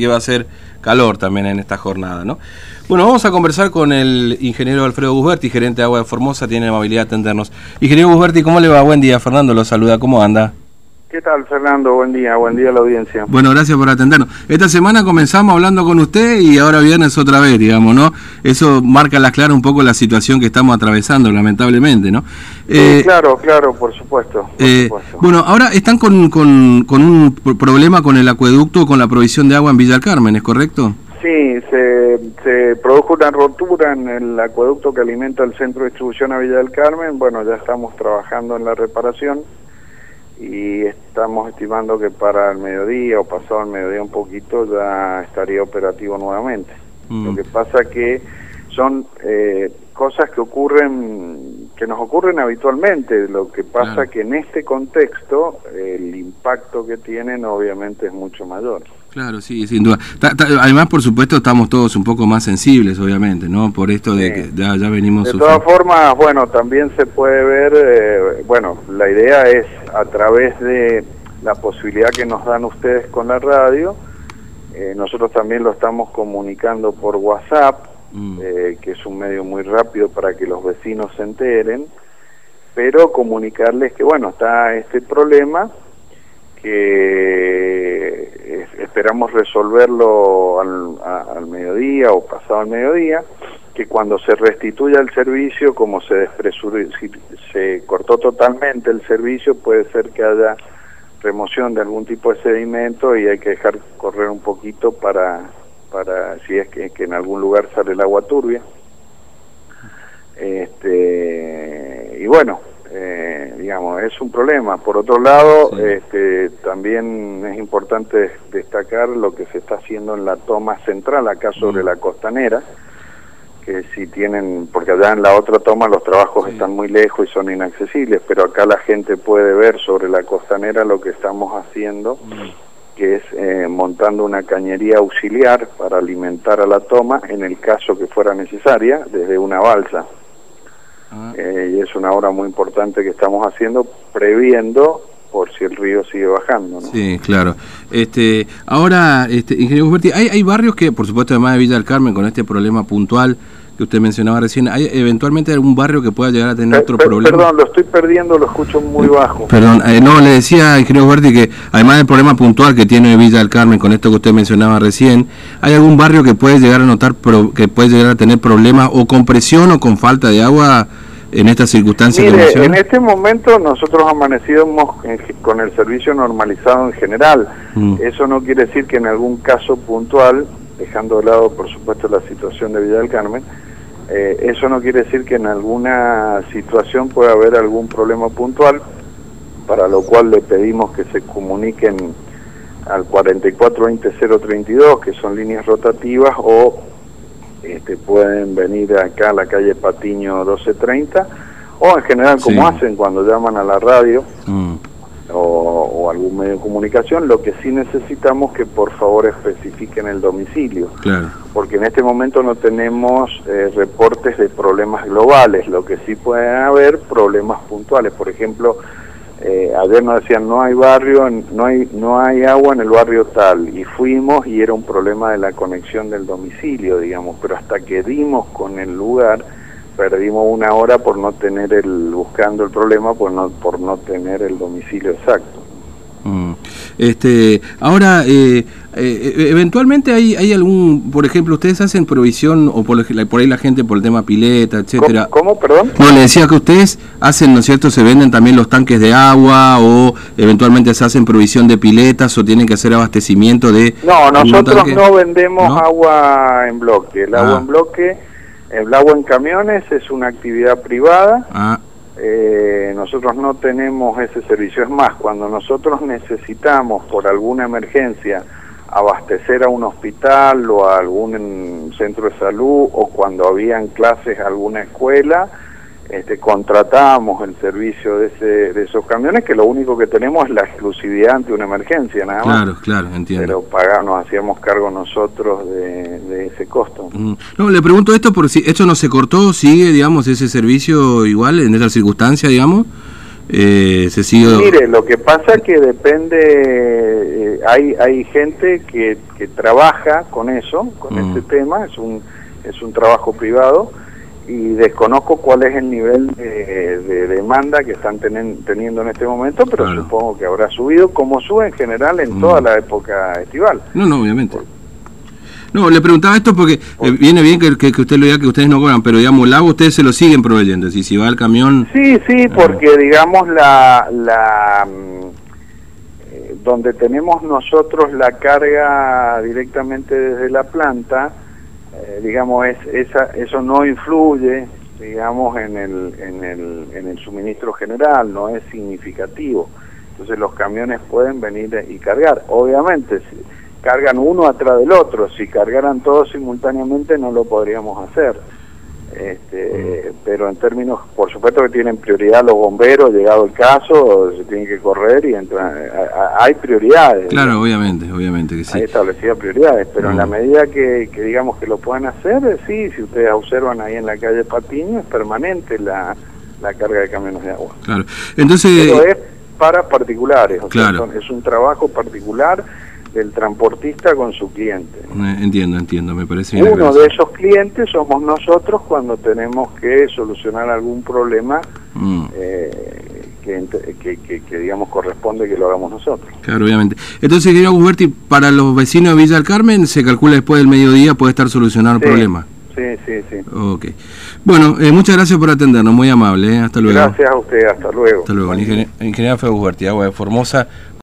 que va a ser calor también en esta jornada, ¿no? Bueno, vamos a conversar con el ingeniero Alfredo Busberti, gerente de Agua de Formosa, tiene la amabilidad de atendernos. Ingeniero Busberti, ¿cómo le va? Buen día, Fernando lo saluda, ¿cómo anda? ¿Qué tal, Fernando? Buen día, buen día a la audiencia. Bueno, gracias por atendernos. Esta semana comenzamos hablando con usted y ahora viernes otra vez, digamos, ¿no? Eso marca las claras un poco la situación que estamos atravesando, lamentablemente, ¿no? Eh, claro, claro, por supuesto. Por eh, supuesto. Bueno, ahora están con, con, con, un problema con el acueducto, con la provisión de agua en Villa del Carmen, ¿es correcto? Sí, se, se produjo una rotura en el acueducto que alimenta el centro de distribución a Villa del Carmen. Bueno, ya estamos trabajando en la reparación y estamos estimando que para el mediodía o pasado el mediodía un poquito ya estaría operativo nuevamente. Mm. Lo que pasa que son eh, cosas que ocurren, que nos ocurren habitualmente, lo que pasa que en este contexto el impacto que tienen obviamente es mucho mayor. Claro, sí, sin duda. además, por supuesto, estamos todos un poco más sensibles, obviamente, ¿no? Por esto de que ya, ya venimos... De todas formas, bueno, también se puede ver, eh, bueno, la idea es a través de la posibilidad que nos dan ustedes con la radio, eh, nosotros también lo estamos comunicando por WhatsApp, mm. eh, que es un medio muy rápido para que los vecinos se enteren, pero comunicarles que, bueno, está este problema, que esperamos resolverlo al, al, mediodía o pasado al mediodía, que cuando se restituya el servicio, como se se cortó totalmente el servicio, puede ser que haya remoción de algún tipo de sedimento y hay que dejar correr un poquito para, para si es que, que en algún lugar sale el agua turbia. Este, y bueno, eh, digamos, es un problema. Por otro lado, este, también es importante destacar lo que se está haciendo en la toma central, acá sobre mm. la costanera, que si tienen, porque allá en la otra toma los trabajos están muy lejos y son inaccesibles, pero acá la gente puede ver sobre la costanera lo que estamos haciendo, mm. que es eh, montando una cañería auxiliar para alimentar a la toma en el caso que fuera necesaria, desde una balsa. Ah. Eh, y es una obra muy importante que estamos haciendo previendo por si el río sigue bajando. ¿no? Sí, claro. Este, ahora, este, ingeniero hay, hay barrios que, por supuesto, además de Villa del Carmen, con este problema puntual que usted mencionaba recién, ¿hay eventualmente algún barrio que pueda llegar a tener otro problema? Perdón, lo estoy perdiendo, lo escucho muy bajo. Perdón, eh, no, le decía, ingeniero Huerti, que además del problema puntual que tiene Villa del Carmen con esto que usted mencionaba recién, ¿hay algún barrio que puede llegar a notar, que puede llegar a tener problemas o con presión o con falta de agua en estas circunstancias Mire, en este momento nosotros amanecimos con el servicio normalizado en general. Mm. Eso no quiere decir que en algún caso puntual, dejando de lado por supuesto la situación de Villa del Carmen, eh, eso no quiere decir que en alguna situación pueda haber algún problema puntual, para lo cual le pedimos que se comuniquen al 4420-032, que son líneas rotativas, o este, pueden venir acá a la calle Patiño 1230 o en general como hacen cuando llaman a la radio mm. o, algún medio de comunicación, lo que sí necesitamos que por favor especifiquen el domicilio, porque en este momento no tenemos eh, reportes de problemas globales, lo que sí pueden haber problemas puntuales, por ejemplo, eh, ayer nos decían no hay barrio, no hay, no hay agua en el barrio tal y fuimos y era un problema de la conexión del domicilio, digamos, pero hasta que dimos con el lugar perdimos una hora por no tener el, buscando el problema por no, por no tener el domicilio exacto. Este, ahora, eh, eh, eventualmente hay, hay algún, por ejemplo, ustedes hacen provisión, o por, por ahí la gente por el tema pileta, etcétera. ¿Cómo, perdón? No, le decía que ustedes hacen, ¿no es cierto? Se venden también los tanques de agua, o eventualmente se hacen provisión de piletas, o tienen que hacer abastecimiento de... No, nosotros no vendemos agua en bloque. El agua ah. en bloque, el agua en camiones es una actividad privada. Ah eh, nosotros no tenemos ese servicio. Es más, cuando nosotros necesitamos por alguna emergencia abastecer a un hospital o a algún centro de salud o cuando habían clases a alguna escuela, este, contratamos el servicio de, ese, de esos camiones, que lo único que tenemos es la exclusividad ante una emergencia, nada más. Claro, claro, entiendo. Pero pagamos, nos hacíamos cargo nosotros de, ese costo. Mm. No, le pregunto esto porque si esto no se cortó, sigue, digamos, ese servicio igual en esa circunstancia, digamos. eh, se sigue... Mire, lo que pasa es que depende, eh, hay, hay gente que, que trabaja con eso, con Mm. este tema, es un, es un trabajo privado, y desconozco cuál es el nivel de, de demanda que están tenen- teniendo en este momento, pero Claro. supongo que habrá subido, como sube en general en Mm. toda la época estival. No, no, obviamente. No, le preguntaba esto porque eh, viene bien que, que, que usted lo diga que ustedes no cobran, pero digamos, el agua ustedes se lo siguen proveyendo. Decir, si va el camión... Sí, sí, porque digamos la, la mm, eh, donde tenemos nosotros la carga directamente desde la planta, eh, digamos es esa, eso no influye, digamos en el, en el en el suministro general, no es significativo. Entonces los camiones pueden venir y cargar. Obviamente, si cargan uno atrás del otro. Si cargaran todos simultáneamente no lo podríamos hacer. Este, pero en términos, por supuesto que tienen prioridad los bomberos, llegado el caso, se tienen que correr y entra- a- a- hay prioridades. Claro, obviamente, obviamente que sí. Hay establecidas prioridades, pero en la medida que, que digamos que lo puedan hacer, sí, si ustedes observan ahí en la calle Patiño, es permanente la, la carga de camiones de agua. Claro. Entonces... Pero es para particulares, o sea, Claro. son- es un trabajo particular del transportista con su cliente. eh, Entiendo, entiendo, me parece bien. Uno de esos clientes somos nosotros cuando tenemos que solucionar algún problema Mm, eh, que, que, que- que, digamos corresponde que lo hagamos nosotros. claro, obviamente. Entonces, querido Gusberti, para los vecinos de Villa del Carmen, se calcula después del mediodía puede estar solucionado el Sí. problema. Sí, sí, sí. Ok. Bueno, eh, muchas gracias por atendernos, muy amable. eh, Hasta luego. Gracias a usted, hasta luego. Hasta luego. Ingeniero, Gusberti, Agua de Formosa.